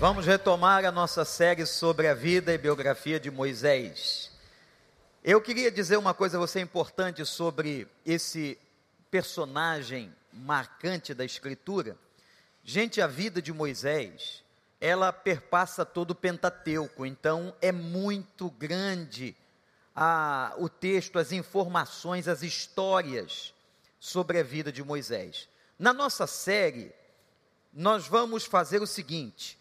Vamos retomar a nossa série sobre a vida e biografia de Moisés. Eu queria dizer uma coisa a você importante sobre esse personagem marcante da Escritura. Gente, a vida de Moisés, ela perpassa todo o Pentateuco, então é muito grande a, o texto, as informações, as histórias sobre a vida de Moisés. Na nossa série, nós vamos fazer o seguinte: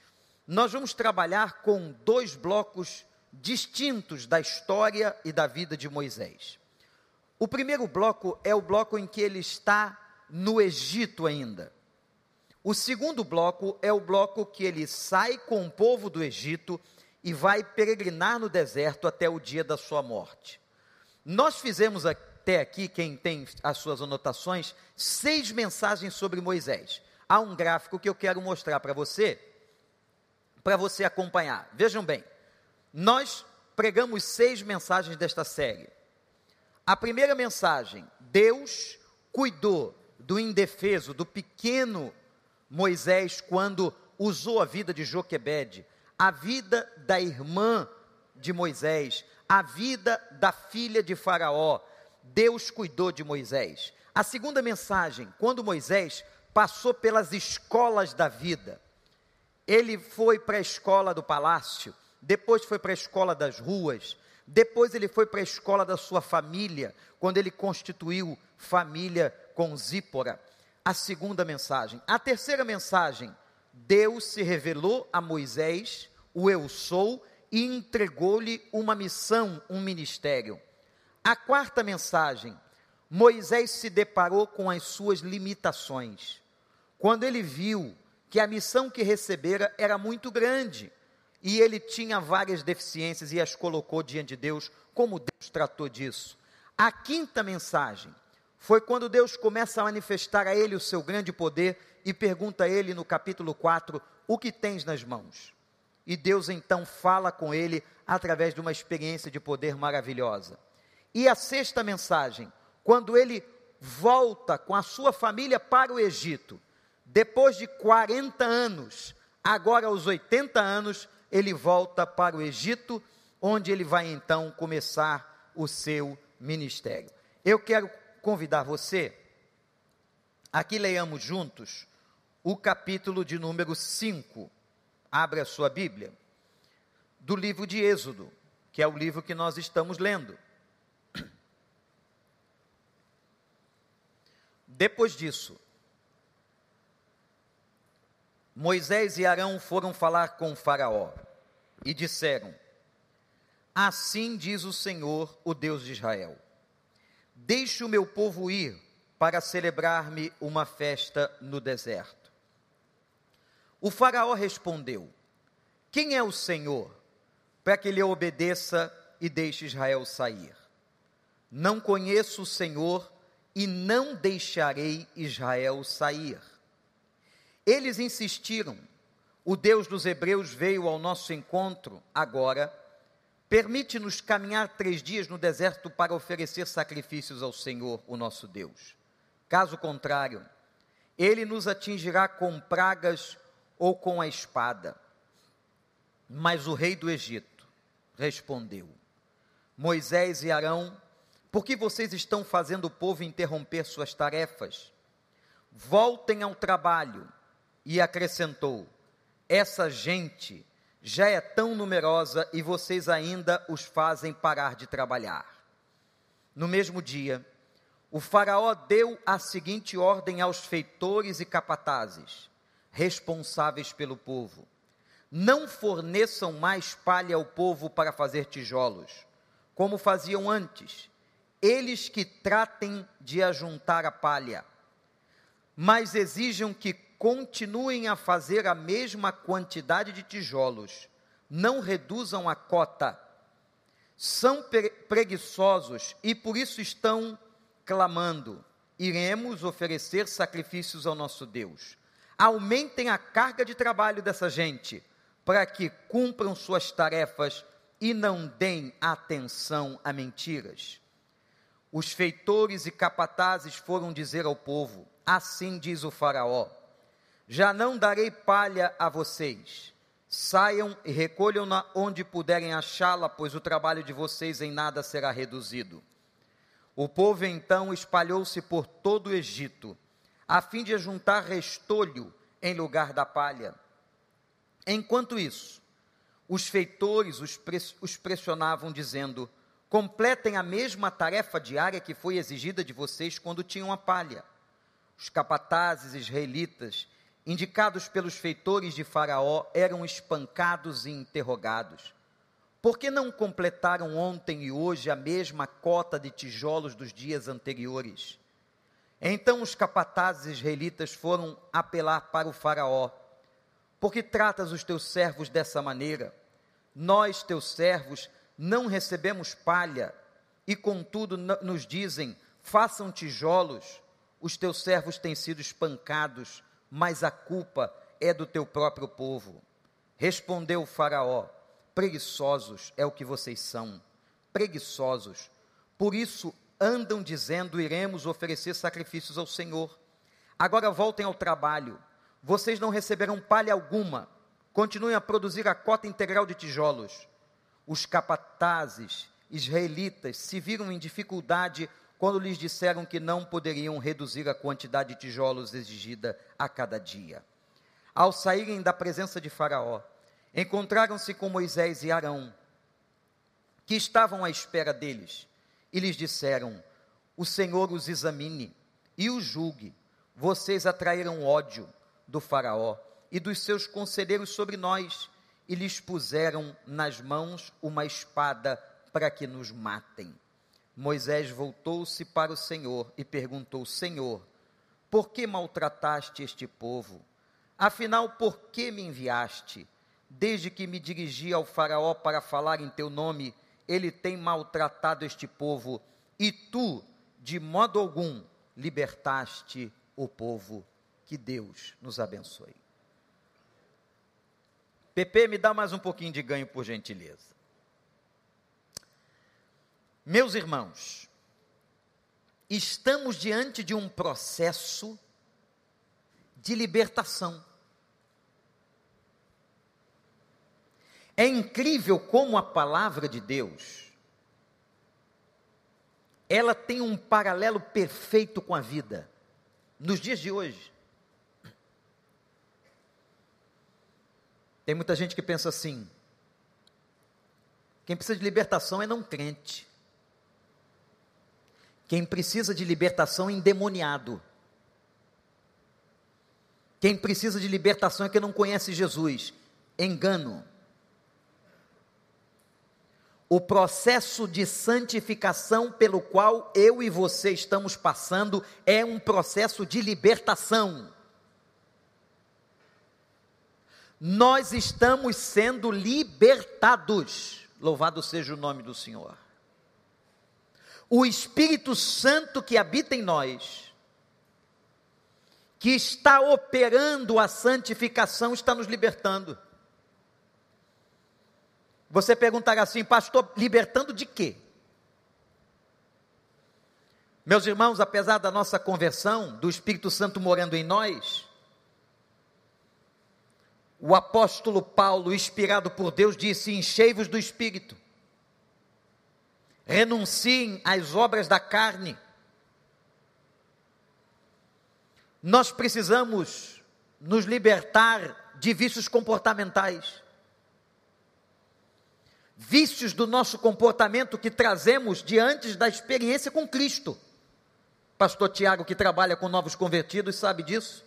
nós vamos trabalhar com dois blocos distintos da história e da vida de Moisés. O primeiro bloco é o bloco em que ele está no Egito ainda. O segundo bloco é o bloco que ele sai com o povo do Egito e vai peregrinar no deserto até o dia da sua morte. Nós fizemos até aqui, quem tem as suas anotações, seis mensagens sobre Moisés. Há um gráfico que eu quero mostrar para você para você acompanhar. Vejam bem, nós pregamos seis mensagens desta série. A primeira mensagem, Deus cuidou do indefeso, do pequeno Moisés, quando usou a vida de Joquebede, a vida da irmã de Moisés, a vida da filha de Faraó. Deus cuidou de Moisés. A segunda mensagem, quando Moisés passou pelas escolas da vida, ele foi para a escola do palácio, depois foi para a escola das ruas, depois ele foi para a escola da sua família, quando ele constituiu família com Zípora. A segunda mensagem. A terceira mensagem, Deus se revelou a Moisés, o eu sou, e entregou-lhe uma missão, um ministério. A quarta mensagem, Moisés se deparou com as suas limitações. Quando ele viu que a missão que recebera era muito grande e ele tinha várias deficiências e as colocou diante de Deus, como Deus tratou disso. A quinta mensagem foi quando Deus começa a manifestar a ele o seu grande poder e pergunta a ele no capítulo 4: O que tens nas mãos? E Deus então fala com ele através de uma experiência de poder maravilhosa. E a sexta mensagem, quando ele volta com a sua família para o Egito, depois de 40 anos, agora aos 80 anos, ele volta para o Egito, onde ele vai então começar o seu ministério. Eu quero convidar você a que leiamos juntos o capítulo de número 5. Abra a sua Bíblia. Do livro de Êxodo, que é o livro que nós estamos lendo. Depois disso, Moisés e Arão foram falar com Faraó e disseram: Assim diz o Senhor, o Deus de Israel: Deixe o meu povo ir para celebrar-me uma festa no deserto. O Faraó respondeu: Quem é o Senhor para que lhe obedeça e deixe Israel sair? Não conheço o Senhor e não deixarei Israel sair. Eles insistiram. O Deus dos Hebreus veio ao nosso encontro agora. Permite-nos caminhar três dias no deserto para oferecer sacrifícios ao Senhor, o nosso Deus. Caso contrário, ele nos atingirá com pragas ou com a espada. Mas o rei do Egito respondeu: Moisés e Arão, por que vocês estão fazendo o povo interromper suas tarefas? Voltem ao trabalho e acrescentou: Essa gente já é tão numerosa e vocês ainda os fazem parar de trabalhar. No mesmo dia, o Faraó deu a seguinte ordem aos feitores e capatazes, responsáveis pelo povo: Não forneçam mais palha ao povo para fazer tijolos, como faziam antes, eles que tratem de ajuntar a palha, mas exijam que continuem a fazer a mesma quantidade de tijolos, não reduzam a cota. São preguiçosos e por isso estão clamando: iremos oferecer sacrifícios ao nosso Deus. Aumentem a carga de trabalho dessa gente, para que cumpram suas tarefas e não deem atenção a mentiras. Os feitores e capatazes foram dizer ao povo: Assim diz o Faraó: já não darei palha a vocês, Saiam e recolham-na onde puderem achá-la, pois o trabalho de vocês em nada será reduzido. O povo então espalhou-se por todo o Egito, a fim de juntar restolho em lugar da palha. Enquanto isso, os feitores os pressionavam, dizendo: completem a mesma tarefa diária que foi exigida de vocês quando tinham a palha. Os capatazes israelitas indicados pelos feitores de Faraó, eram espancados e interrogados. Por que não completaram ontem e hoje a mesma cota de tijolos dos dias anteriores? Então os capatazes israelitas foram apelar para o Faraó: Por que tratas os teus servos dessa maneira? Nós, teus servos, não recebemos palha, e contudo nos dizem: façam tijolos. Os teus servos têm sido espancados mas a culpa é do teu próprio povo. Respondeu Faraó: Preguiçosos é o que vocês são, preguiçosos. Por isso andam dizendo: Iremos oferecer sacrifícios ao Senhor. Agora voltem ao trabalho. Vocês não receberão palha alguma. Continuem a produzir a cota integral de tijolos. Os capatazes israelitas se viram em dificuldade quando lhes disseram que não poderiam reduzir a quantidade de tijolos exigida a cada dia. Ao saírem da presença de Faraó, encontraram-se com Moisés e Arão, que estavam à espera deles, e lhes disseram: O Senhor os examine e os julgue. Vocês atraíram ódio do Faraó e dos seus conselheiros sobre nós, e lhes puseram nas mãos uma espada para que nos matem. Moisés voltou-se para o Senhor e perguntou: Senhor, por que maltrataste este povo? Afinal, por que me enviaste? Desde que me dirigi ao Faraó para falar em teu nome, ele tem maltratado este povo, e tu, de modo algum, libertaste o povo. Que Deus nos abençoe. PP, me dá mais um pouquinho de ganho, por gentileza. Meus irmãos, estamos diante de um processo de libertação. É incrível como a palavra de Deus ela tem um paralelo perfeito com a vida nos dias de hoje. Tem muita gente que pensa assim: quem precisa de libertação é não crente. Quem precisa de libertação é endemoniado. Quem precisa de libertação é quem não conhece Jesus. Engano. O processo de santificação pelo qual eu e você estamos passando é um processo de libertação. Nós estamos sendo libertados. Louvado seja o nome do Senhor o Espírito Santo que habita em nós, que está operando a santificação, está nos libertando. Você perguntará assim, pastor, libertando de quê? Meus irmãos, apesar da nossa conversão, do Espírito Santo morando em nós, o apóstolo Paulo, inspirado por Deus, disse: Enchei-vos do Espírito renunciem às obras da carne. Nós precisamos nos libertar de vícios comportamentais. Vícios do nosso comportamento que trazemos diante da experiência com Cristo. Pastor Tiago, que trabalha com novos convertidos, sabe disso.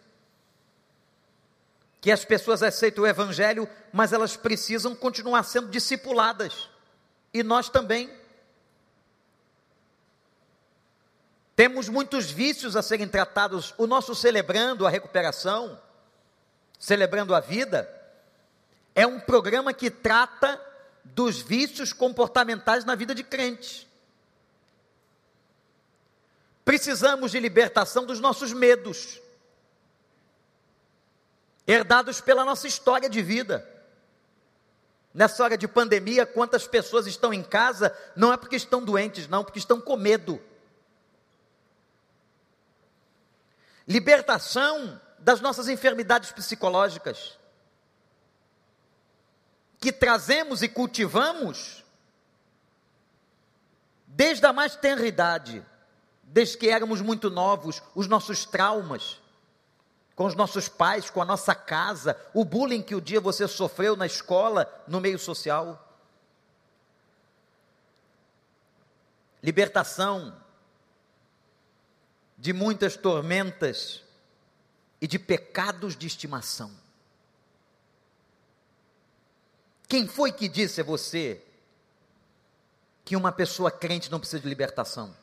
Que as pessoas aceitam o Evangelho, mas elas precisam continuar sendo discipuladas. E nós também. Temos muitos vícios a serem tratados. O nosso celebrando a recuperação, celebrando a vida, é um programa que trata dos vícios comportamentais na vida de crente. Precisamos de libertação dos nossos medos, herdados pela nossa história de vida. Nessa hora de pandemia, quantas pessoas estão em casa, não é porque estão doentes, não, porque estão com medo. Libertação das nossas enfermidades psicológicas. que trazemos e cultivamos desde a mais tenra idade, desde que éramos muito novos, os nossos traumas, com os nossos pais, com a nossa casa, o bullying que o dia você sofreu na escola, no meio social. Libertação de muitas tormentas e de pecados de estimação. Quem foi que disse a você que uma pessoa crente não precisa de libertação?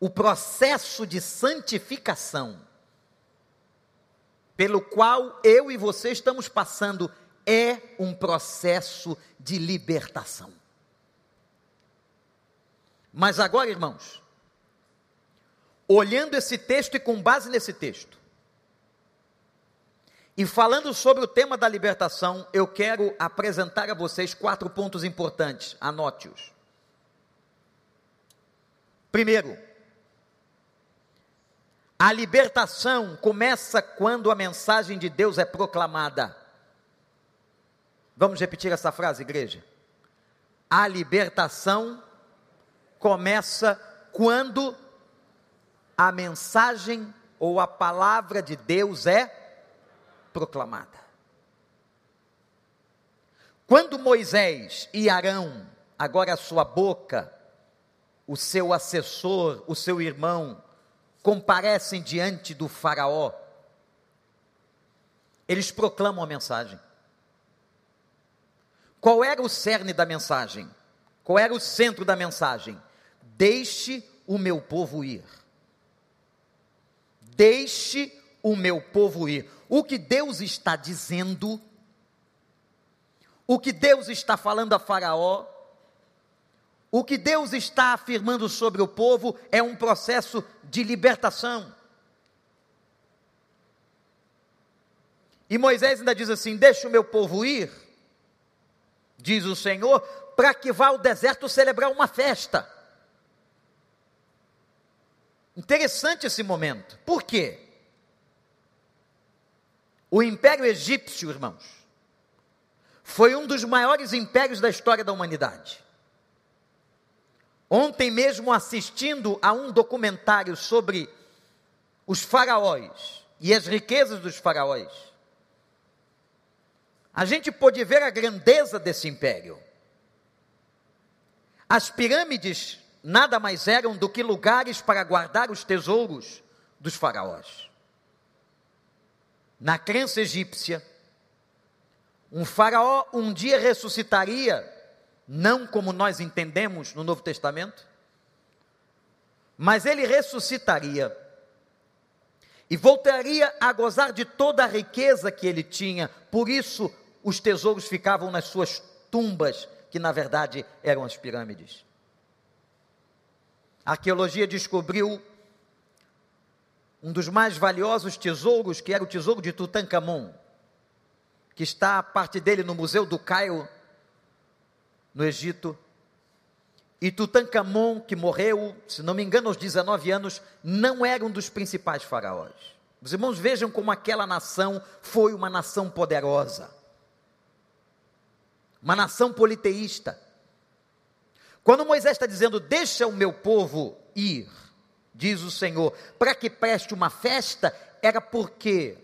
O processo de santificação pelo qual eu e você estamos passando é um processo de libertação. Mas agora, irmãos, olhando esse texto e com base nesse texto, e falando sobre o tema da libertação, eu quero apresentar a vocês quatro pontos importantes, anote-os. Primeiro, a libertação começa quando a mensagem de Deus é proclamada. Vamos repetir essa frase, igreja? A libertação começa quando a mensagem ou a palavra de Deus é proclamada. Quando Moisés e Arão, agora a sua boca, o seu assessor, o seu irmão, comparecem diante do Faraó, eles proclamam a mensagem. Qual era o cerne da mensagem? Qual era o centro da mensagem? Deixe o meu povo ir. Deixe o meu povo ir. O que Deus está dizendo, o que Deus está falando a Faraó, o que Deus está afirmando sobre o povo é um processo de libertação. E Moisés ainda diz assim: Deixa o meu povo ir, diz o Senhor, para que vá ao deserto celebrar uma festa. Interessante esse momento. Por quê? O Império Egípcio, irmãos, foi um dos maiores impérios da história da humanidade. Ontem mesmo assistindo a um documentário sobre os faraós e as riquezas dos faraós, a gente pôde ver a grandeza desse império. As pirâmides nada mais eram do que lugares para guardar os tesouros dos faraós. Na crença egípcia, um faraó um dia ressuscitaria não como nós entendemos no Novo Testamento, mas ele ressuscitaria e voltaria a gozar de toda a riqueza que ele tinha, por isso os tesouros ficavam nas suas tumbas, que na verdade eram as pirâmides. A arqueologia descobriu um dos mais valiosos tesouros, que era o tesouro de Tutankhamon, que está a parte dele no Museu do Cairo, no Egito. E Tutankhamon, que morreu, se não me engano, aos 19 anos, não era um dos principais faraós. Os irmãos vejam como aquela nação foi uma nação poderosa, uma nação politeísta. Quando Moisés está dizendo, deixa o meu povo ir, diz o Senhor, para que preste uma festa, era porque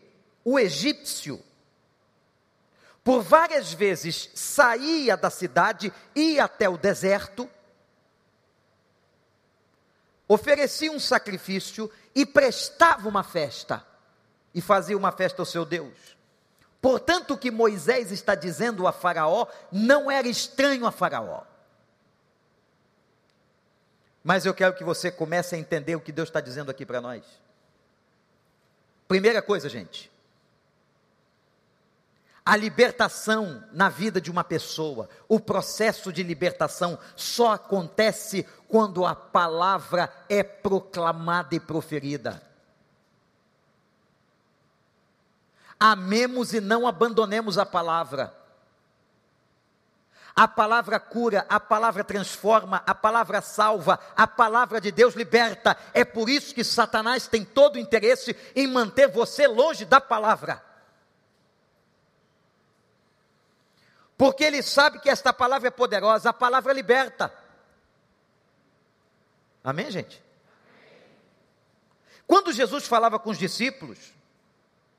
o egípcio por várias vezes saía da cidade, ia até o deserto, oferecia um sacrifício e prestava uma festa, e fazia uma festa ao seu Deus. Portanto, o que Moisés está dizendo a Faraó não era estranho a Faraó. Mas eu quero que você comece a entender o que Deus está dizendo aqui para nós. Primeira coisa, gente, a libertação na vida de uma pessoa, o processo de libertação só acontece quando a palavra é proclamada e proferida. Amemos e não abandonemos a palavra. A palavra cura, a palavra transforma, a palavra salva, a palavra de Deus liberta. É por isso que Satanás tem todo o interesse em manter você longe da palavra. porque ele sabe que esta palavra é poderosa, a palavra liberta. Amém, gente? Quando Jesus falava com os discípulos,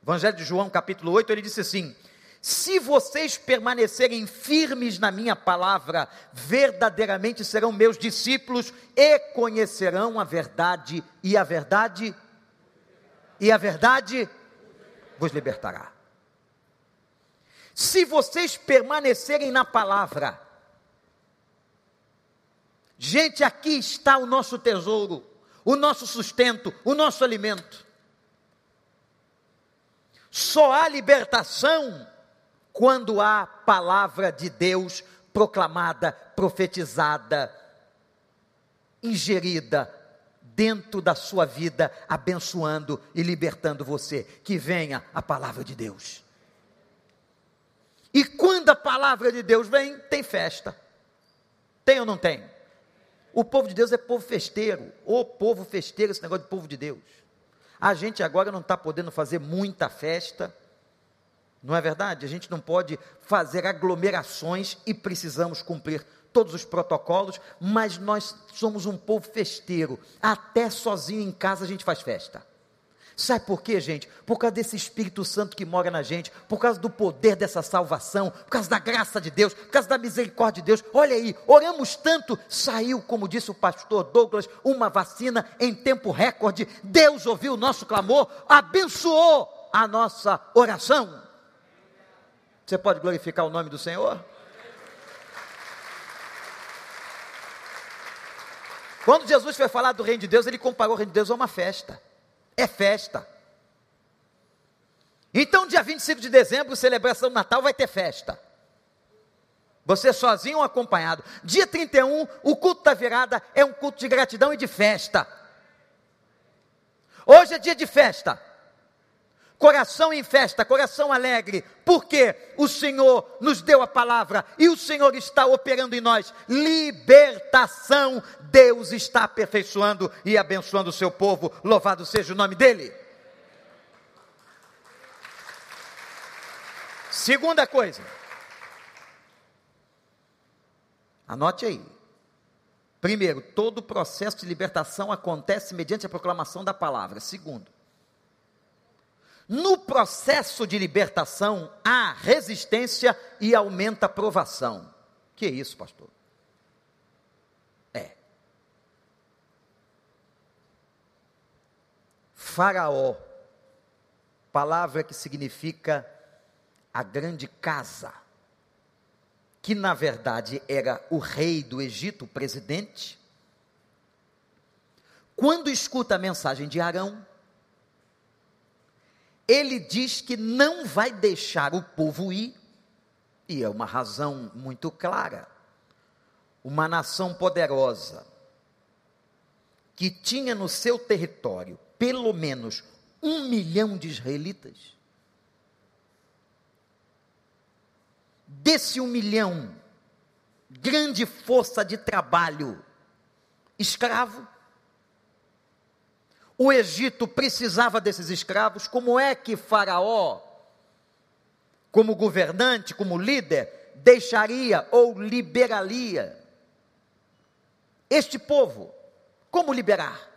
Evangelho de João, capítulo 8, ele disse assim: Se vocês permanecerem firmes na minha palavra, verdadeiramente serão meus discípulos e conhecerão a verdade, e a verdade, e a verdade vos libertará. Se vocês permanecerem na palavra, gente, aqui está o nosso tesouro, o nosso sustento, o nosso alimento. Só há libertação quando há palavra de Deus proclamada, profetizada, ingerida dentro da sua vida, abençoando e libertando você. Que venha a palavra de Deus. E quando a palavra de Deus vem, tem festa. Tem ou não tem? O povo de Deus é povo festeiro. O povo festeiro, esse negócio de povo de Deus. A gente agora não está podendo fazer muita festa. Não é verdade? A gente não pode fazer aglomerações e precisamos cumprir todos os protocolos, mas nós somos um povo festeiro. Até sozinho em casa a gente faz festa. Sabe por quê, gente? Por causa desse Espírito Santo que mora na gente, por causa do poder dessa salvação, por causa da graça de Deus, por causa da misericórdia de Deus. Olha aí, oramos tanto, saiu, como disse o pastor Douglas, uma vacina em tempo recorde. Deus ouviu o nosso clamor, abençoou a nossa oração. Você pode glorificar o nome do Senhor? Quando Jesus foi falar do reino de Deus, ele comparou o reino de Deus a uma festa é festa. Então, dia 25 de dezembro, celebração do Natal, vai ter festa. Você sozinho ou acompanhado. Dia 31, o culto da virada é um culto de gratidão e de festa. Hoje é dia de festa. Coração em festa, coração alegre, porque o Senhor nos deu a palavra e o Senhor está operando em nós libertação. Deus está aperfeiçoando e abençoando o seu povo. Louvado seja o nome dEle. Segunda coisa, anote aí. Primeiro, todo o processo de libertação acontece mediante a proclamação da palavra. Segundo, no processo de libertação, há resistência e aumenta a provação. Que é isso, pastor? É. Faraó, palavra que significa a grande casa, que na verdade era o rei do Egito, o presidente, quando escuta a mensagem de Arão, ele diz que não vai deixar o povo ir, e é uma razão muito clara. Uma nação poderosa, que tinha no seu território pelo menos um milhão de israelitas, desse um milhão, grande força de trabalho, escravo, o Egito precisava desses escravos, como é que Faraó, como governante, como líder, deixaria ou liberaria este povo? Como liberar?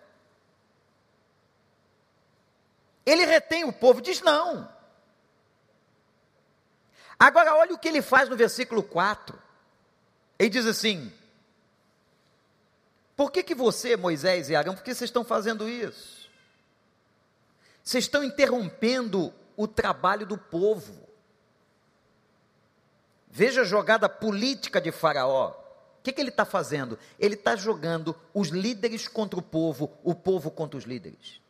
Ele retém o povo, diz não. Agora, olha o que ele faz no versículo 4. Ele diz assim: por que, que você, Moisés e Arão, por que vocês estão fazendo isso? Vocês estão interrompendo o trabalho do povo. Veja a jogada política de Faraó. O que, que ele está fazendo? Ele está jogando os líderes contra o povo, o povo contra os líderes.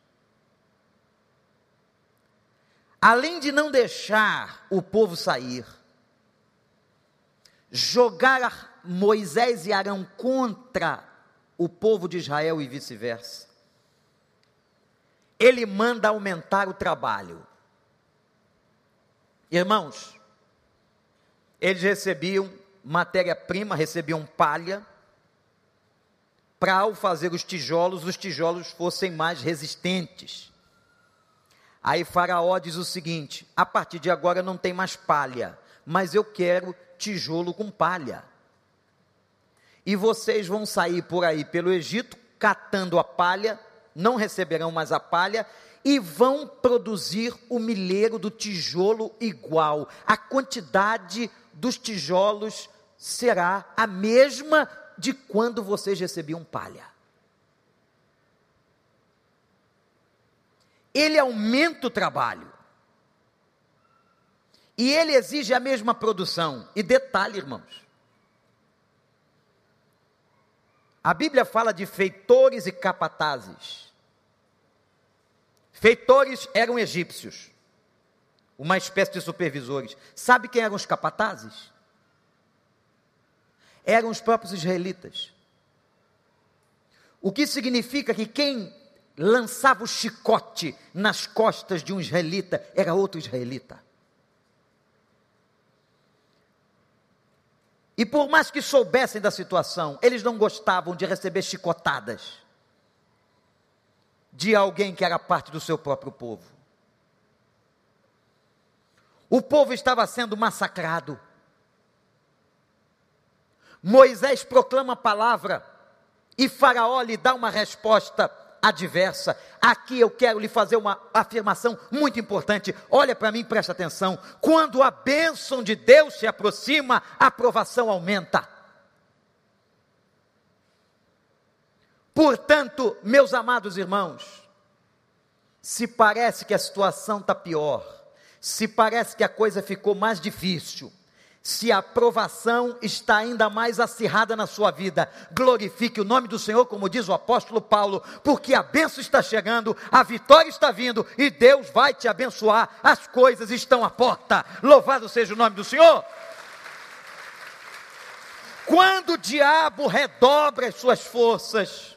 Além de não deixar o povo sair, jogar Moisés e Arão contra o povo de Israel e vice-versa. Ele manda aumentar o trabalho. Irmãos, eles recebiam matéria-prima, recebiam palha, para ao fazer os tijolos, os tijolos fossem mais resistentes. Aí Faraó diz o seguinte: a partir de agora não tem mais palha, mas eu quero tijolo com palha. E vocês vão sair por aí pelo Egito catando a palha, não receberão mais a palha, e vão produzir o milheiro do tijolo igual. A quantidade dos tijolos será a mesma de quando vocês recebiam palha. Ele aumenta o trabalho. E ele exige a mesma produção. E detalhe, irmãos. A Bíblia fala de feitores e capatazes. Feitores eram egípcios, uma espécie de supervisores. Sabe quem eram os capatazes? Eram os próprios israelitas. O que significa que quem lançava o chicote nas costas de um israelita era outro israelita. E por mais que soubessem da situação, eles não gostavam de receber chicotadas de alguém que era parte do seu próprio povo. O povo estava sendo massacrado. Moisés proclama a palavra e Faraó lhe dá uma resposta adversa. Aqui eu quero lhe fazer uma afirmação muito importante. Olha para mim, presta atenção. Quando a bênção de Deus se aproxima, a aprovação aumenta. Portanto, meus amados irmãos, se parece que a situação está pior, se parece que a coisa ficou mais difícil, se a aprovação está ainda mais acirrada na sua vida, glorifique o nome do Senhor, como diz o apóstolo Paulo, porque a benção está chegando, a vitória está vindo e Deus vai te abençoar, as coisas estão à porta. Louvado seja o nome do Senhor. Quando o diabo redobra as suas forças,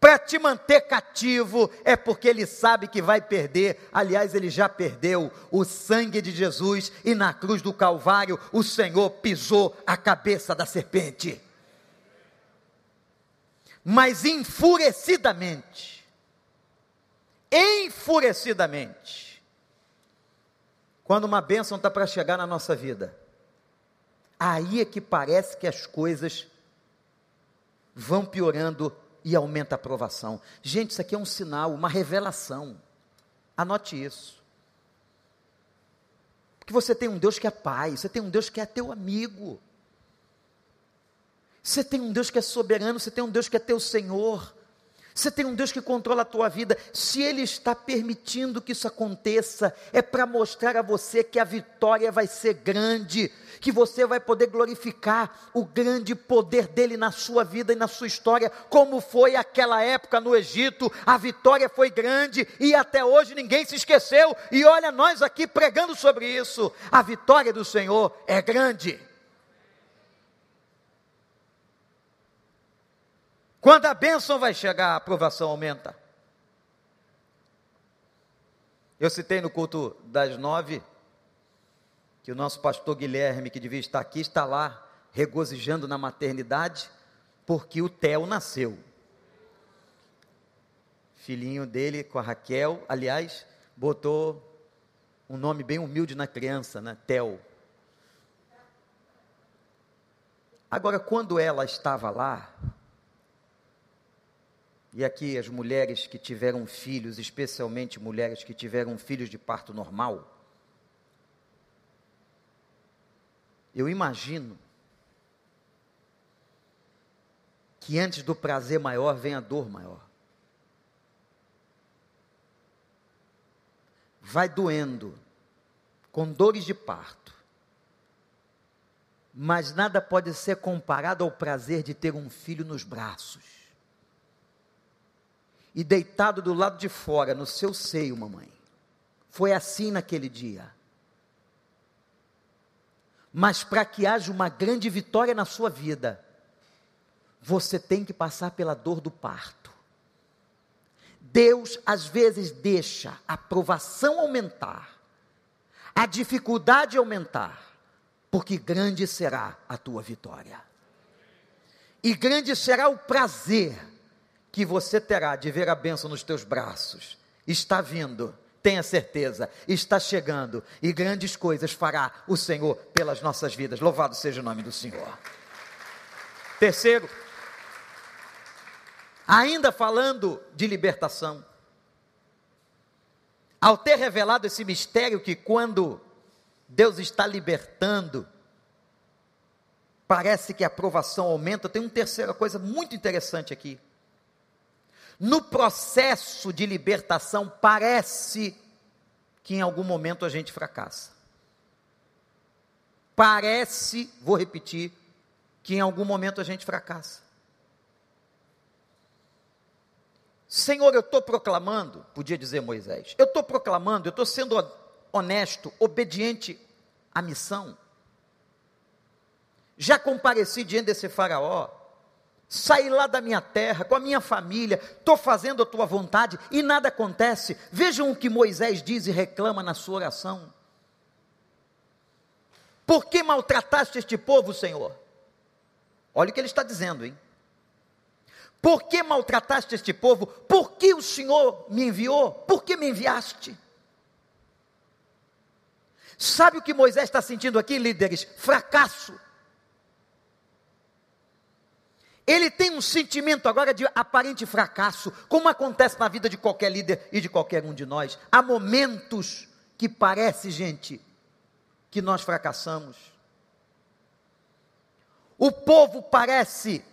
para te manter cativo, é porque ele sabe que vai perder. Aliás, ele já perdeu o sangue de Jesus e na cruz do Calvário o Senhor pisou a cabeça da serpente. Mas enfurecidamente, enfurecidamente, quando uma bênção está para chegar na nossa vida, aí é que parece que as coisas vão piorando e aumenta a aprovação. Gente, isso aqui é um sinal, uma revelação. Anote isso. Porque você tem um Deus que é pai, você tem um Deus que é teu amigo. Você tem um Deus que é soberano, você tem um Deus que é teu Senhor. Você tem um Deus que controla a tua vida. Se Ele está permitindo que isso aconteça, é para mostrar a você que a vitória vai ser grande, que você vai poder glorificar o grande poder dele na sua vida e na sua história, como foi aquela época no Egito. A vitória foi grande e até hoje ninguém se esqueceu. E olha, nós aqui pregando sobre isso. A vitória do Senhor é grande. Quando a bênção vai chegar, a aprovação aumenta. Eu citei no culto das nove que o nosso pastor Guilherme, que devia estar aqui, está lá regozijando na maternidade, porque o Theo nasceu. Filhinho dele com a Raquel, aliás, botou um nome bem humilde na criança, né? Theo. Agora, quando ela estava lá, e aqui as mulheres que tiveram filhos, especialmente mulheres que tiveram filhos de parto normal, eu imagino que antes do prazer maior vem a dor maior. Vai doendo, com dores de parto, mas nada pode ser comparado ao prazer de ter um filho nos braços e deitado do lado de fora, no seu seio, mamãe. Foi assim naquele dia. Mas para que haja uma grande vitória na sua vida, você tem que passar pela dor do parto. Deus às vezes deixa a provação aumentar, a dificuldade aumentar, porque grande será a tua vitória. E grande será o prazer que você terá de ver a bênção nos teus braços. Está vindo tenha certeza, está chegando e grandes coisas fará o Senhor pelas nossas vidas. Louvado seja o nome do Senhor. Terceiro, ainda falando de libertação, ao ter revelado esse mistério que quando Deus está libertando, parece que a aprovação aumenta, tem uma terceira coisa muito interessante aqui. No processo de libertação, parece que em algum momento a gente fracassa. Parece, vou repetir, que em algum momento a gente fracassa. Senhor, eu estou proclamando, podia dizer Moisés, eu estou proclamando, eu estou sendo honesto, obediente à missão. Já compareci diante desse faraó, saí lá da minha terra, com a minha família, estou fazendo a tua vontade e nada acontece. Vejam o que Moisés diz e reclama na sua oração. Por que maltrataste este povo, Senhor? Olha o que ele está dizendo, hein? Por que maltrataste este povo? Por que o Senhor me enviou? Por que me enviaste? Sabe o que Moisés está sentindo aqui, líderes? Fracasso. Ele tem um sentimento agora de aparente fracasso, como acontece na vida de qualquer líder e de qualquer um de nós. Há momentos que parece, gente, que nós fracassamos. O povo parece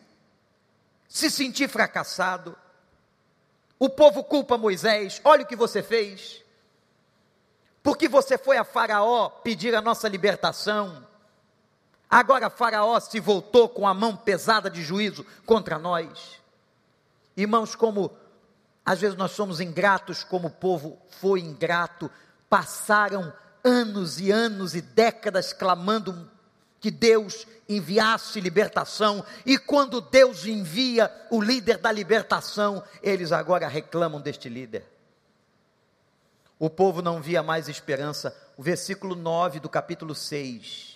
se sentir fracassado. O povo culpa Moisés: olha o que você fez. Porque você foi a Faraó pedir a nossa libertação. Agora Faraó se voltou com a mão pesada de juízo contra nós. Irmãos, como às vezes nós somos ingratos, como o povo foi ingrato, passaram anos e anos e décadas clamando que Deus enviasse libertação, e quando Deus envia o líder da libertação, eles agora reclamam deste líder. O povo não via mais esperança. O versículo 9 do capítulo 6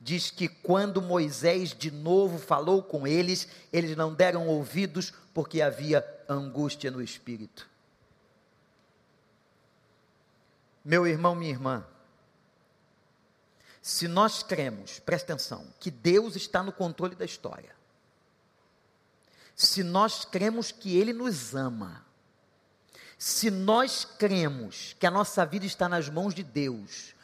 diz que quando Moisés de novo falou com eles, eles não deram ouvidos porque havia angústia no espírito. Meu irmão, minha irmã, se nós cremos, presta atenção, que Deus está no controle da história, se nós cremos que Ele nos ama, se nós cremos que a nossa vida está nas mãos de Deus,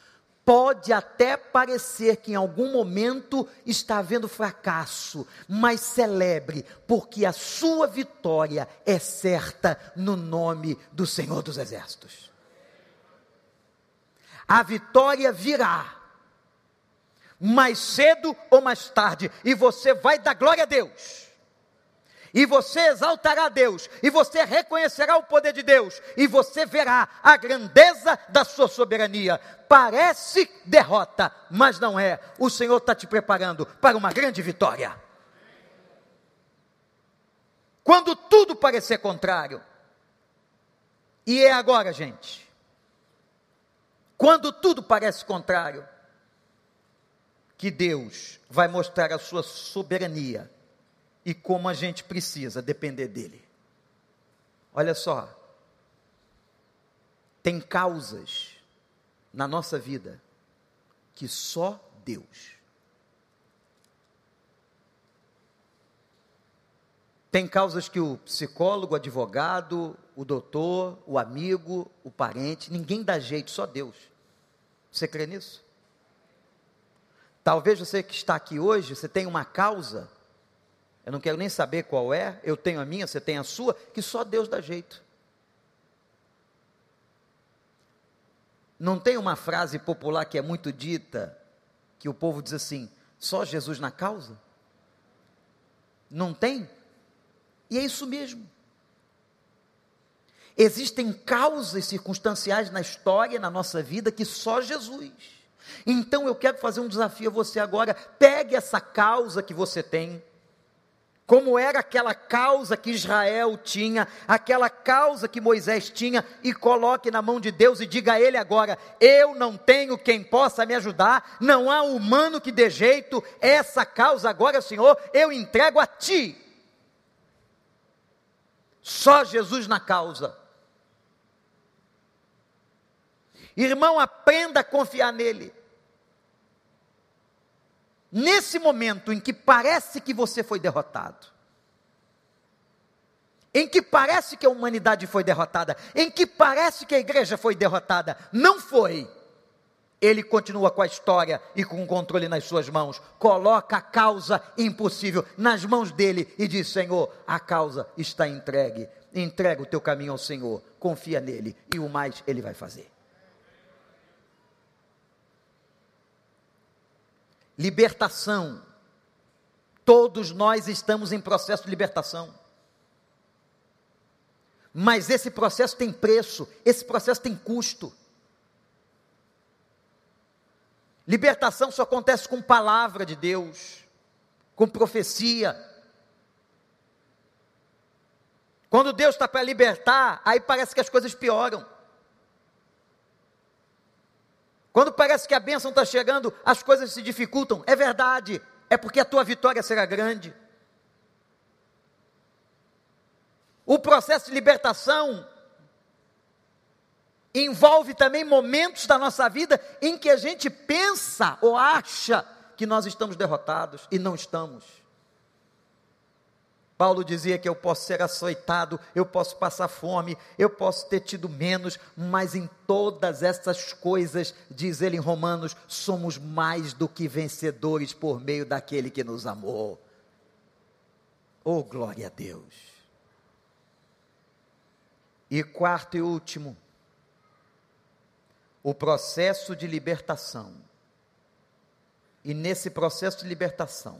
pode até parecer que em algum momento está havendo fracasso, mas celebre, porque a sua vitória é certa no nome do Senhor dos Exércitos. A vitória virá mais cedo ou mais tarde, e você vai dar glória a Deus. E você exaltará Deus, e você reconhecerá o poder de Deus, e você verá a grandeza da sua soberania. Parece derrota, mas não é. O Senhor está te preparando para uma grande vitória. Quando tudo parecer contrário, e é agora, gente. Quando tudo parece contrário, que Deus vai mostrar a sua soberania e como a gente precisa depender dele. Olha só, tem causas na nossa vida que só Deus. Tem causas que o psicólogo, o advogado, o doutor, o amigo, o parente, ninguém dá jeito, só Deus. Você crê nisso? Talvez você que está aqui hoje, você tenha uma causa, eu não quero nem saber qual é, eu tenho a minha, você tem a sua, que só Deus dá jeito. Não tem uma frase popular que é muito dita, que o povo diz assim: só Jesus na causa? Não tem? E é isso mesmo. Existem causas circunstanciais na história, na nossa vida, que só Jesus. Então eu quero fazer um desafio a você agora. Pegue essa causa que você tem, como era aquela causa que Israel tinha, aquela causa que Moisés tinha, e coloque na mão de Deus e diga a Ele agora: Eu não tenho quem possa me ajudar, não há humano que dê jeito, essa causa agora, Senhor, eu entrego a Ti. Só Jesus na causa. Irmão, aprenda a confiar nele. Nesse momento em que parece que você foi derrotado, em que parece que a humanidade foi derrotada, em que parece que a igreja foi derrotada, não foi. Ele continua com a história e com o controle nas suas mãos, coloca a causa impossível nas mãos dele e diz: Senhor, a causa está entregue. Entrega o teu caminho ao Senhor, confia nele e o mais ele vai fazer. Libertação. Todos nós estamos em processo de libertação. Mas esse processo tem preço, esse processo tem custo. Libertação só acontece com palavra de Deus, com profecia. Quando Deus está para libertar, aí parece que as coisas pioram. Quando parece que a bênção está chegando, as coisas se dificultam. É verdade, é porque a tua vitória será grande. O processo de libertação envolve também momentos da nossa vida em que a gente pensa ou acha que nós estamos derrotados e não estamos. Paulo dizia que eu posso ser açoitado, eu posso passar fome, eu posso ter tido menos, mas em todas essas coisas, diz ele em Romanos, somos mais do que vencedores por meio daquele que nos amou. Oh, glória a Deus! E quarto e último, o processo de libertação. E nesse processo de libertação,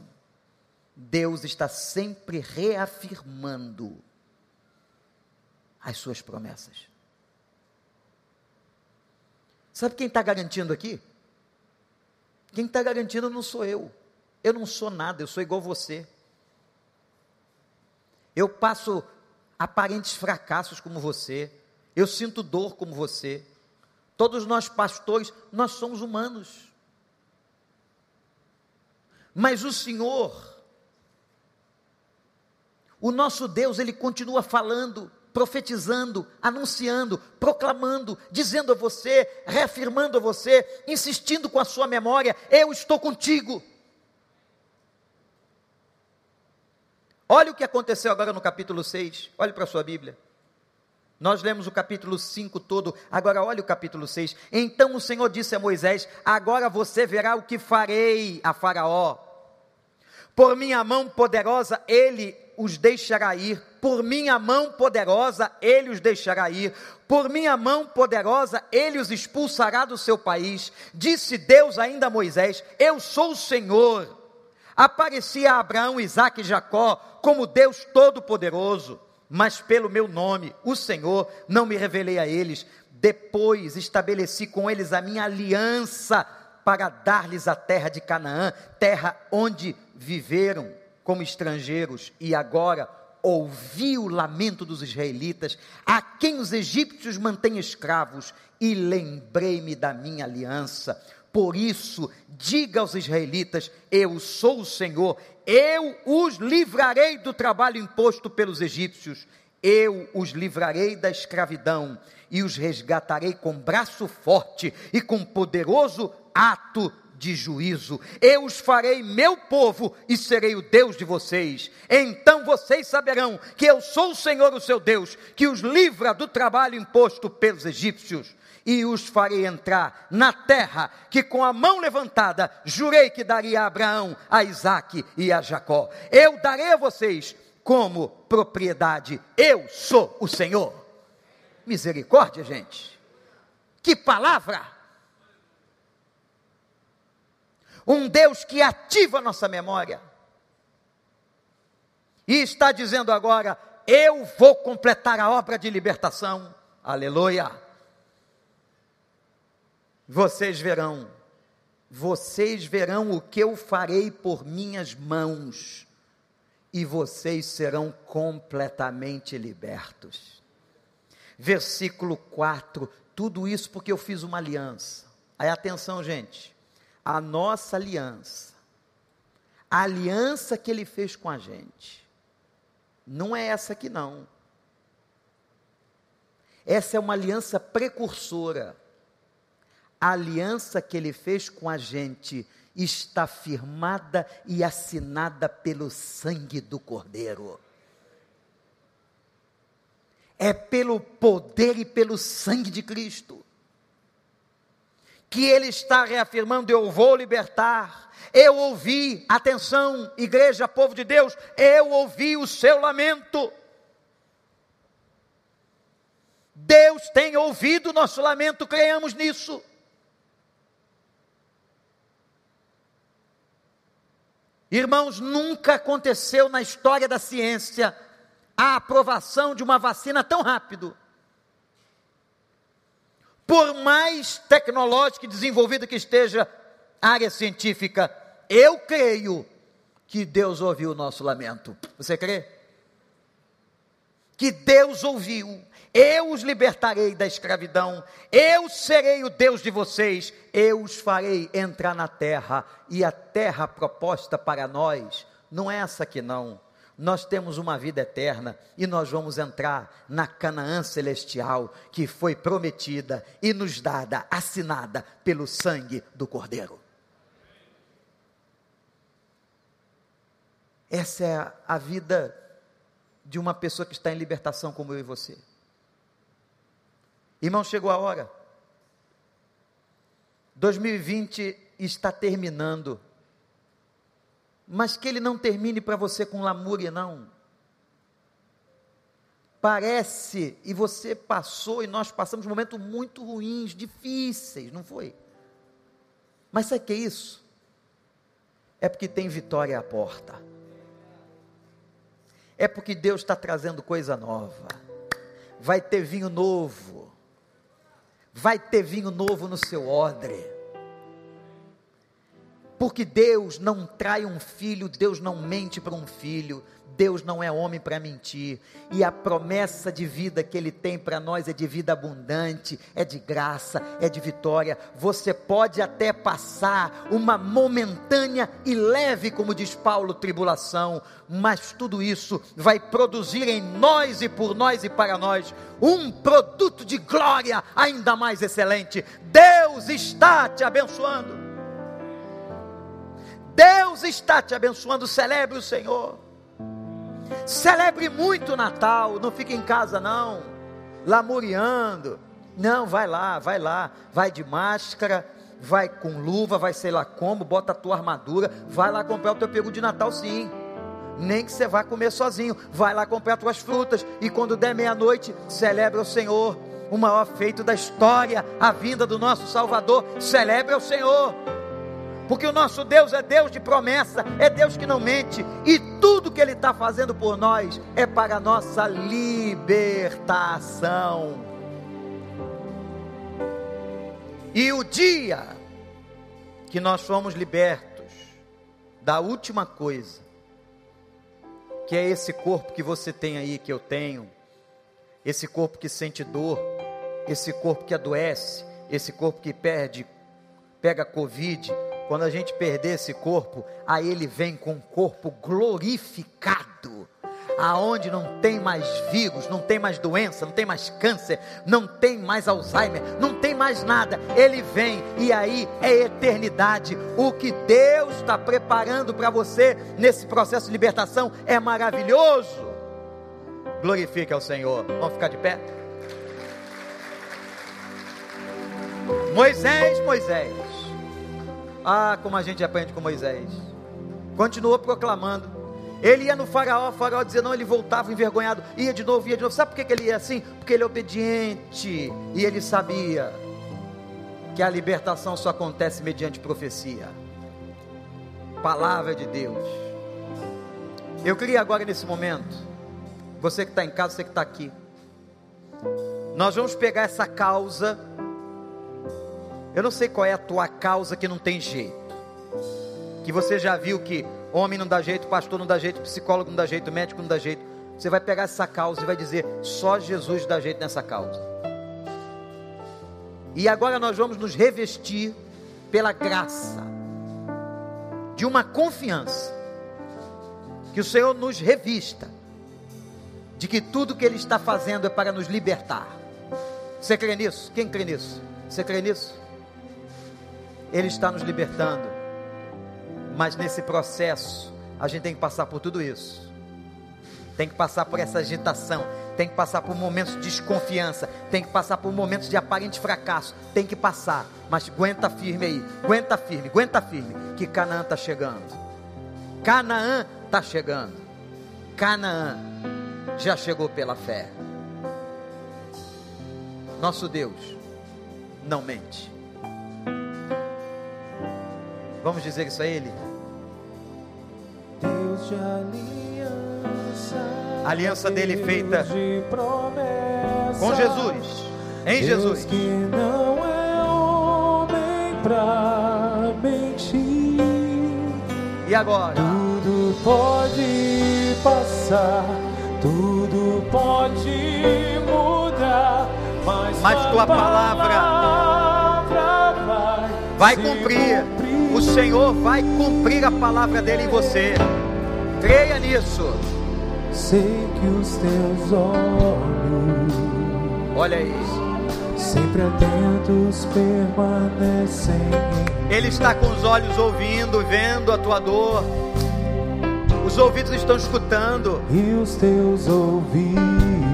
Deus está sempre reafirmando as suas promessas. Sabe quem está garantindo aqui? Quem está garantindo não sou eu. Eu não sou nada, eu sou igual você. Eu passo aparentes fracassos como você, eu sinto dor como você. Todos nós pastores, nós somos humanos. Mas o Senhor, o nosso Deus, ele continua falando, profetizando, anunciando, proclamando, dizendo a você, reafirmando a você, insistindo com a sua memória: eu estou contigo. Olha o que aconteceu agora no capítulo 6. Olhe para a sua Bíblia. Nós lemos o capítulo 5 todo, agora olhe o capítulo 6. Então o Senhor disse a Moisés: Agora você verá o que farei a Faraó. Por minha mão poderosa ele os deixará ir. Por minha mão poderosa ele os deixará ir. Por minha mão poderosa ele os expulsará do seu país. Disse Deus ainda a Moisés: Eu sou o Senhor Aparecia a Abraão, Isaac e Jacó como Deus Todo-Poderoso, mas pelo meu nome, o Senhor, não me revelei a eles. Depois estabeleci com eles a minha aliança para dar-lhes a terra de Canaã, terra onde viveram como estrangeiros, e agora ouvi o lamento dos israelitas, a quem os egípcios mantêm escravos, e lembrei-me da minha aliança. Por isso, diga aos israelitas: Eu sou o Senhor, eu os livrarei do trabalho imposto pelos egípcios, eu os livrarei da escravidão e os resgatarei com braço forte e com poderoso ato de juízo. Eu os farei meu povo e serei o Deus de vocês. Então vocês saberão que eu sou o Senhor, o seu Deus, que os livra do trabalho imposto pelos egípcios e os farei entrar na terra que com a mão levantada jurei que daria a Abraão, a Isaque e a Jacó. Eu darei a vocês como propriedade. Eu sou o Senhor. Misericórdia, gente. Que palavra! Um Deus que ativa nossa memória. E está dizendo agora: eu vou completar a obra de libertação. Aleluia vocês verão, vocês verão o que eu farei por minhas mãos, e vocês serão completamente libertos. Versículo 4: tudo isso porque eu fiz uma aliança. Aí atenção, gente, a nossa aliança, a aliança que ele fez com a gente, não é essa aqui não. Essa é uma aliança precursora a aliança que ele fez com a gente está firmada e assinada pelo sangue do Cordeiro. É pelo poder e pelo sangue de Cristo que ele está reafirmando: eu vou libertar. Eu ouvi, atenção, igreja, povo de Deus, eu ouvi o seu lamento. Deus tem ouvido o nosso lamento, creiamos nisso. Irmãos, nunca aconteceu na história da ciência a aprovação de uma vacina tão rápido. Por mais tecnológica e desenvolvida que esteja a área científica, eu creio que Deus ouviu o nosso lamento. Você crê? Que Deus ouviu eu os libertarei da escravidão, eu serei o Deus de vocês, eu os farei entrar na terra, e a terra proposta para nós não é essa aqui não. Nós temos uma vida eterna e nós vamos entrar na Canaã celestial que foi prometida e nos dada, assinada pelo sangue do Cordeiro. Essa é a vida de uma pessoa que está em libertação como eu e você. Irmão, chegou a hora. 2020 está terminando. Mas que ele não termine para você com lamúria, não. Parece, e você passou, e nós passamos momentos muito ruins, difíceis, não foi? Mas sabe o que é isso? É porque tem vitória à porta. É porque Deus está trazendo coisa nova. Vai ter vinho novo vai ter vinho novo no seu odre. Porque Deus não trai um filho, Deus não mente para um filho, Deus não é homem para mentir, e a promessa de vida que Ele tem para nós é de vida abundante, é de graça, é de vitória. Você pode até passar uma momentânea e leve, como diz Paulo, tribulação, mas tudo isso vai produzir em nós e por nós e para nós um produto de glória ainda mais excelente. Deus está te abençoando. Deus está te abençoando. Celebre o Senhor. Celebre muito o Natal, não fique em casa não, lamuriando. Não, vai lá, vai lá, vai de máscara, vai com luva, vai sei lá como, bota a tua armadura, vai lá comprar o teu peru de Natal sim. Nem que você vá comer sozinho, vai lá comprar as tuas frutas e quando der meia-noite, celebra o Senhor, o maior feito da história, a vinda do nosso Salvador, celebra o Senhor porque o nosso Deus é Deus de promessa, é Deus que não mente, e tudo que Ele está fazendo por nós é para a nossa libertação. E o dia que nós fomos libertos da última coisa, que é esse corpo que você tem aí, que eu tenho, esse corpo que sente dor, esse corpo que adoece, esse corpo que perde, pega Covid, quando a gente perder esse corpo, aí ele vem com um corpo glorificado, aonde não tem mais vírus, não tem mais doença, não tem mais câncer, não tem mais Alzheimer, não tem mais nada. Ele vem e aí é eternidade. O que Deus está preparando para você nesse processo de libertação é maravilhoso. Glorifique ao Senhor. Vamos ficar de pé? Moisés, Moisés. Ah, como a gente aprende com Moisés. Continuou proclamando. Ele ia no faraó, o faraó dizia não, ele voltava envergonhado, ia de novo, ia de novo. Sabe por que ele ia assim? Porque ele é obediente e ele sabia que a libertação só acontece mediante profecia. Palavra de Deus. Eu queria agora nesse momento, você que está em casa, você que está aqui, nós vamos pegar essa causa eu não sei qual é a tua causa que não tem jeito. Que você já viu que homem não dá jeito, pastor não dá jeito, psicólogo não dá jeito, médico não dá jeito. Você vai pegar essa causa e vai dizer: só Jesus dá jeito nessa causa. E agora nós vamos nos revestir pela graça de uma confiança que o Senhor nos revista de que tudo que Ele está fazendo é para nos libertar. Você crê nisso? Quem crê nisso? Você crê nisso? Ele está nos libertando. Mas nesse processo, a gente tem que passar por tudo isso. Tem que passar por essa agitação, tem que passar por momentos de desconfiança, tem que passar por momentos de aparente fracasso, tem que passar, mas aguenta firme aí, aguenta firme, aguenta firme, que Canaã está chegando. Canaã está chegando. Canaã já chegou pela fé. Nosso Deus não mente. Vamos dizer isso a Ele? Deus de aliança. A aliança dele feita de promessa, com Jesus, em Deus Jesus. que não é homem pra mentir. E agora? Tudo pode passar, tudo pode mudar, mas, Mas tua palavra palavra vai, Vai cumprir. O Senhor vai cumprir a palavra dele em você. Creia nisso. Sei que os teus olhos, Olha aí. sempre atentos, permanecem em Ele está com os olhos ouvindo, vendo a tua dor. Os ouvidos estão escutando. e os teus ouvidos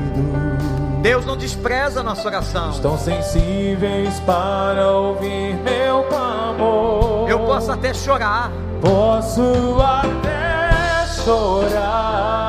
Deus não despreza a nossa oração. estão sensíveis para ouvir meu clamor. Eu posso até chorar. Posso até chorar.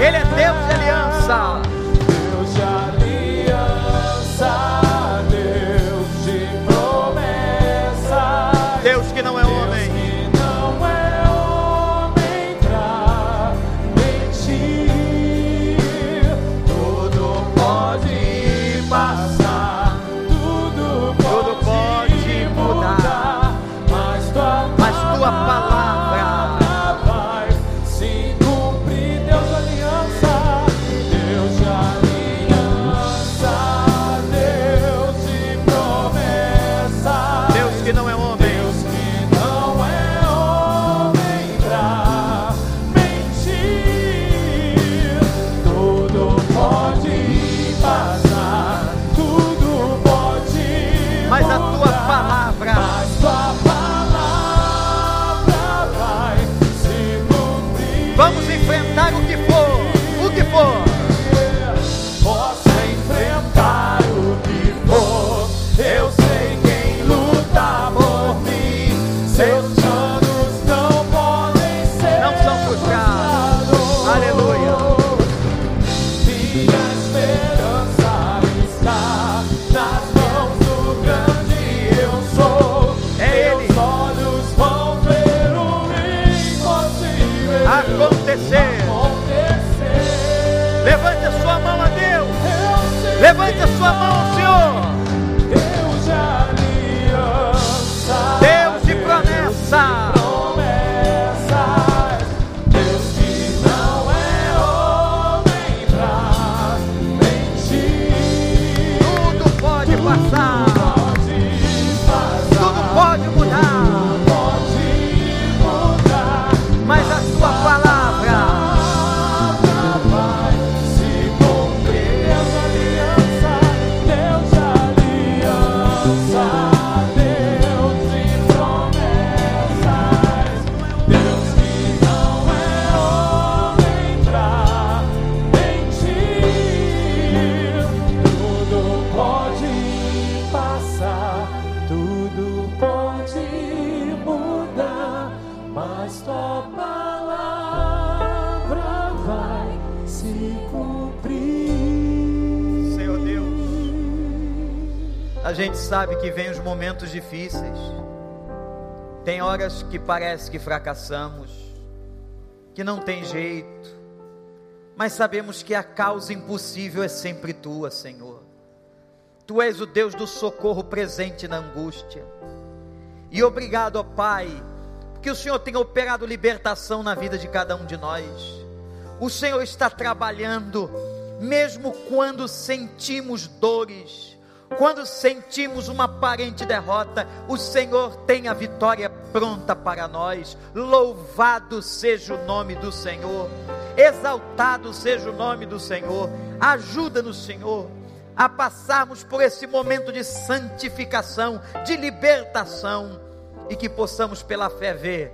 Ele é Deus de aliança. Deus de aliança, Deus de promessa, Deus que não é homem. é passar, tudo pode, mudar. Mas tua palavra sabe que vem os momentos difíceis. Tem horas que parece que fracassamos, que não tem jeito. Mas sabemos que a causa impossível é sempre tua, Senhor. Tu és o Deus do socorro presente na angústia. E obrigado, ó Pai, porque o Senhor tem operado libertação na vida de cada um de nós. O Senhor está trabalhando, mesmo quando sentimos dores, quando sentimos uma aparente derrota, o Senhor tem a vitória pronta para nós. Louvado seja o nome do Senhor, exaltado seja o nome do Senhor. Ajuda-nos, Senhor, a passarmos por esse momento de santificação, de libertação e que possamos pela fé ver,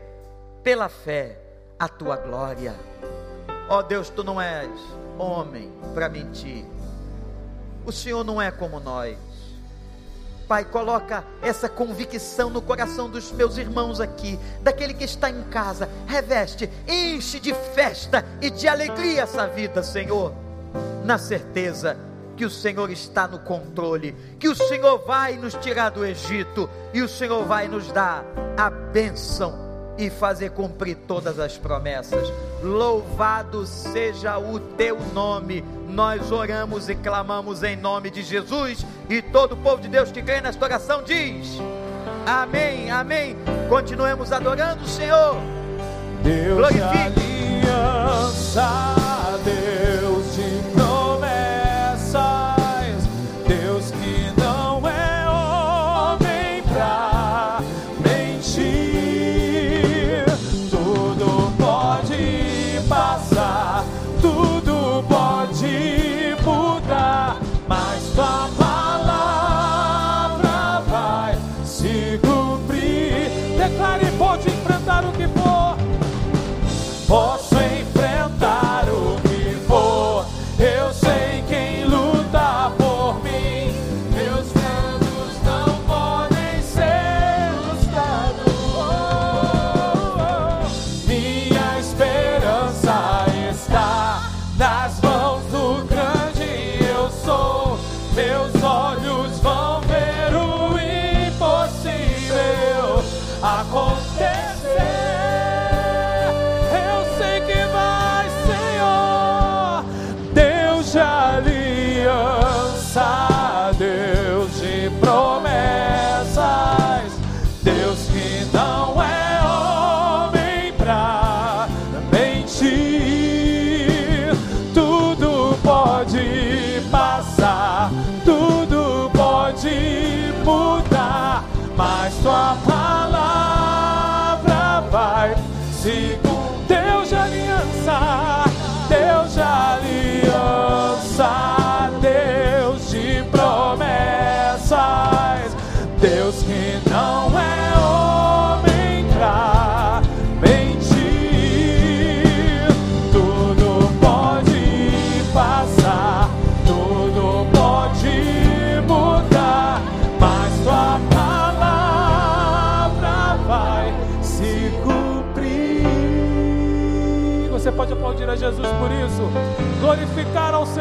pela fé, a tua glória. Ó oh Deus, tu não és homem para mentir. O Senhor não é como nós. Pai, coloca essa convicção no coração dos meus irmãos aqui, daquele que está em casa, reveste, enche de festa e de alegria essa vida, Senhor, na certeza que o Senhor está no controle, que o Senhor vai nos tirar do Egito e o Senhor vai nos dar a bênção e fazer cumprir todas as promessas. Louvado seja o teu nome. Nós oramos e clamamos em nome de Jesus e todo o povo de Deus que crê nesta oração diz: Amém, amém. Continuemos adorando o Senhor. Deus Glorifique. de aliança, Deus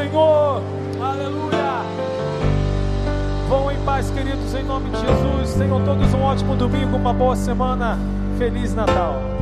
Senhor. Aleluia. Vão em paz, queridos, em nome de Jesus. Tenham todos um ótimo domingo, uma boa semana. Feliz Natal.